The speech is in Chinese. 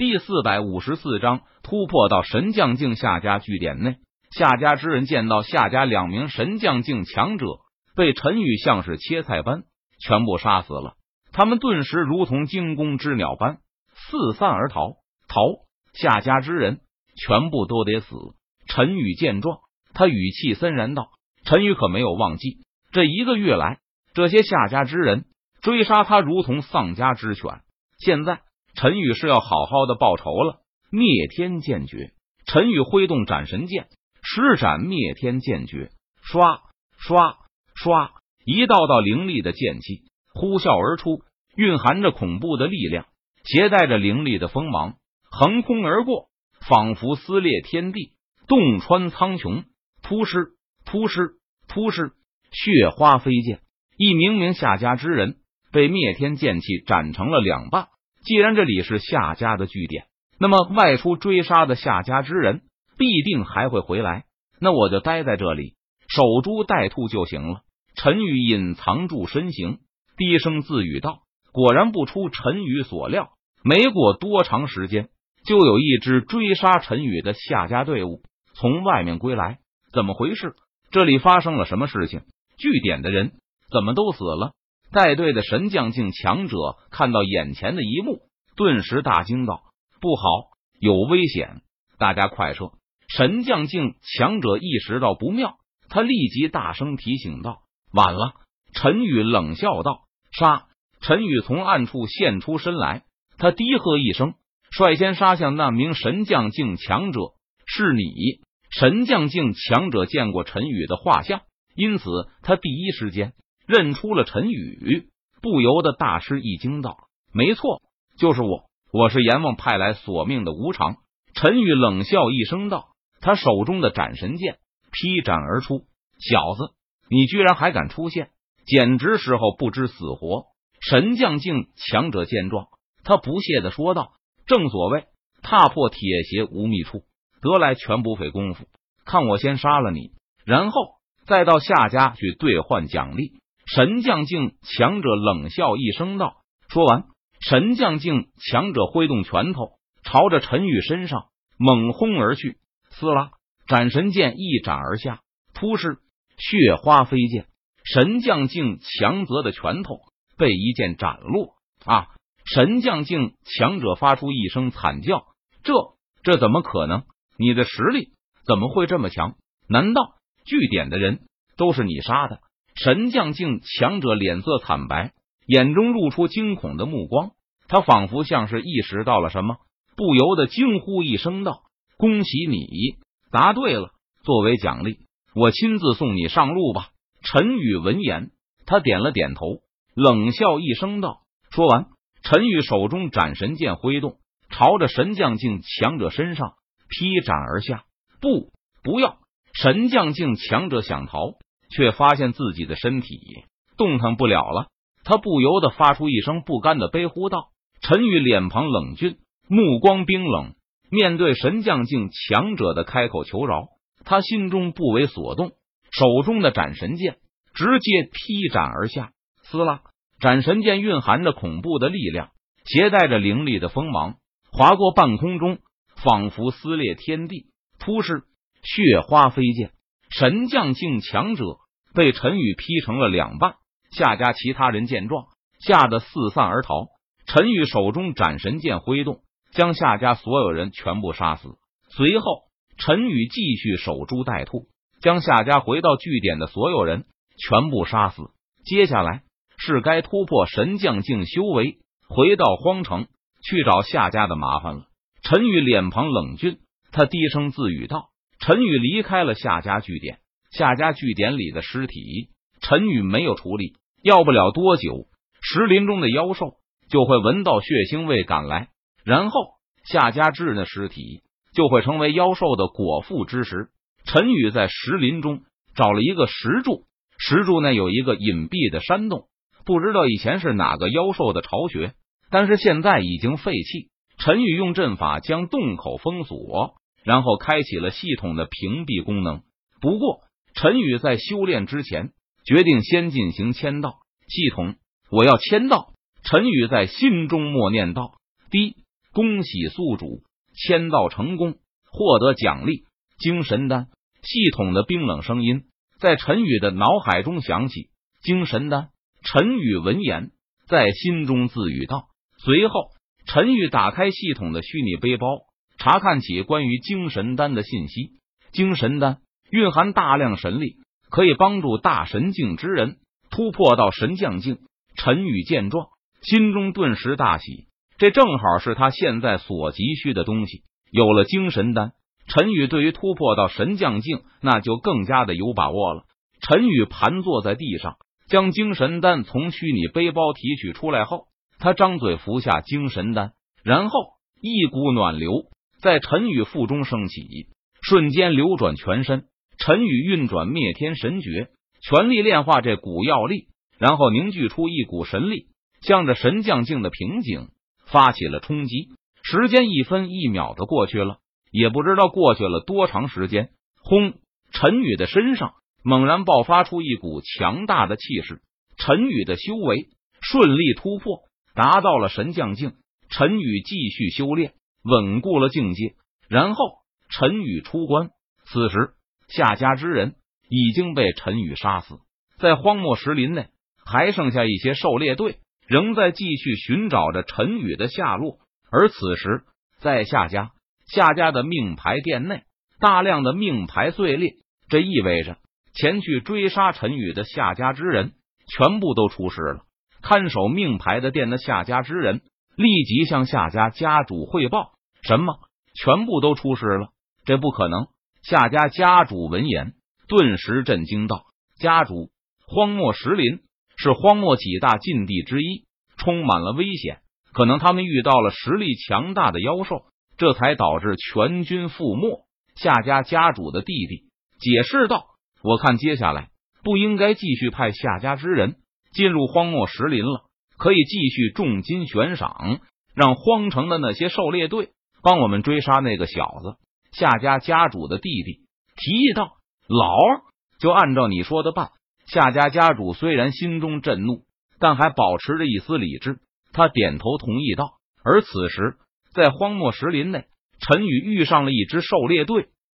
第四百五十四章突破到神将境夏家据点内。夏家之人见到夏家两名神将境强者被陈宇像是切菜般全部杀死了，他们顿时如同惊弓之鸟般四散而逃。逃！夏家之人全部都得死！陈宇见状，他语气森然道：“陈宇可没有忘记，这一个月来，这些夏家之人追杀他如同丧家之犬。现在，陈宇是要好好的报仇了。”灭天剑诀，陈宇挥动斩神剑。施展灭天剑诀，刷刷刷，一道道凌厉的剑气。呼啸而出，蕴含着恐怖的力量，携带着凌厉的锋芒，横空而过，仿佛撕裂天地，洞穿苍穹。突施突施突施，血花飞溅，一名名夏家之人。被灭天剑气斩成了两半。既然这里是夏家的据点，那么外出追杀的夏家之人。必定还会回来，那我就待在这里守株待兔就行了。陈宇隐藏住身形，低声自语道：“果然不出陈宇所料，没过多长时间，就有一支追杀陈宇的夏家队伍从外面归来。怎么回事？这里发生了什么事情？据点的人怎么都死了？”带队的神将境强者看到眼前的一幕，顿时大惊道：“不好，有危险！大家快撤！”神将境强者意识到不妙，他立即大声提醒道：“晚了！”陈宇冷笑道：“杀！”陈宇从暗处现出身来，他低喝一声，率先杀向那名神将境强者。是你！神将境强者见过陈宇的画像，因此他第一时间认出了陈宇，不由得大吃一惊道：“没错，就是我！我是阎王派来索命的无常。”陈宇冷笑一声道。他手中的斩神剑劈斩而出，小子，你居然还敢出现，简直时候不知死活！神将境强者见状，他不屑的说道：“正所谓踏破铁鞋无觅处，得来全不费工夫。看我先杀了你，然后再到夏家去兑换奖励。”神将境强者冷笑一声道：“说完，神将境强者挥动拳头，朝着陈宇身上猛轰而去。”撕拉！斩神剑一斩而下，突施血花飞溅，神将境强则的拳头被一剑斩落。啊！神将境强者发出一声惨叫：“这这怎么可能？你的实力怎么会这么强？难道据点的人都是你杀的？”神将境强者脸色惨白，眼中露出惊恐的目光。他仿佛像是意识到了什么，不由得惊呼一声道。恭喜你答对了，作为奖励，我亲自送你上路吧。陈宇闻言，他点了点头，冷笑一声道：“说完，陈宇手中斩神剑挥动，朝着神将境强者身上劈斩而下。不，不要！神将境强者想逃，却发现自己的身体动弹不了了。他不由得发出一声不甘的悲呼道：“陈宇，脸庞冷峻，目光冰冷。”面对神将境强者的开口求饶，他心中不为所动，手中的斩神剑直接劈斩而下。撕拉！斩神剑蕴含着恐怖的力量，携带着凌厉的锋芒，划过半空中，仿佛撕裂天地。突施血花飞溅，神将境强者被陈宇劈成了两半。夏家其他人见状，吓得四散而逃。陈宇手中斩神剑挥动。将夏家所有人全部杀死。随后，陈宇继续守株待兔，将夏家回到据点的所有人全部杀死。接下来是该突破神将境修为，回到荒城去找夏家的麻烦了。陈宇脸庞冷峻，他低声自语道：“陈宇离开了夏家据点，夏家据点里的尸体，陈宇没有处理。要不了多久，石林中的妖兽就会闻到血腥味赶来。”然后，夏家之人的尸体就会成为妖兽的果腹之食。陈宇在石林中找了一个石柱，石柱内有一个隐蔽的山洞，不知道以前是哪个妖兽的巢穴，但是现在已经废弃。陈宇用阵法将洞口封锁，然后开启了系统的屏蔽功能。不过，陈宇在修炼之前决定先进行签到系统，我要签到。陈宇在心中默念道：“第。”恭喜宿主签到成功，获得奖励精神丹。系统的冰冷声音在陈宇的脑海中响起。精神丹。陈宇闻言，在心中自语道。随后，陈宇打开系统的虚拟背包，查看起关于精神丹的信息。精神丹蕴含大量神力，可以帮助大神境之人突破到神将境。陈宇见状，心中顿时大喜，这正好是他现在所急需的东西。有了精神丹，陈宇对于突破到神将境那就更加的有把握了。陈宇盘坐在地上。将精神丹从虚拟背包提取出来后，他张嘴服下精神丹，然后一股暖流在陈宇腹中升起，瞬间流转全身。陈宇运转灭天神诀，全力炼化这股药力，然后凝聚出一股神力，向着神将境的瓶颈发起了冲击。时间一分一秒的过去了，也不知道过去了多长时间。轰！陈宇的身上。猛然爆发出一股强大的气势，陈宇的修为顺利突破，达到了神将境。陈宇继续修炼，稳固了境界，然后陈宇出关。此时，夏家之人已经被陈宇杀死，在荒漠石林内还剩下一些狩猎队，仍在继续寻找着陈宇的下落。而此时，在夏家夏家的命牌店内，大量的命牌碎裂，这意味着。前去追杀陈宇的夏家之人全部都出事了。看守命牌的店的夏家之人立即向夏家家主汇报：“什么？全部都出事了？这不可能！”夏家家主闻言顿时震惊道：“家主，荒漠石林是荒漠几大禁地之一，充满了危险，可能他们遇到了实力强大的妖兽，这才导致全军覆没。”夏家家主的弟弟解释道。我看接下来不应该继续派夏家之人进入荒漠石林了，可以继续重金悬赏，让荒城的那些狩猎队帮我们追杀那个小子。夏家家主的弟弟提议道：“老二，就按照你说的办。”夏家家主虽然心中震怒，但还保持着一丝理智，他点头同意道。而此时，在荒漠石林内，陈宇遇上了一支狩猎队。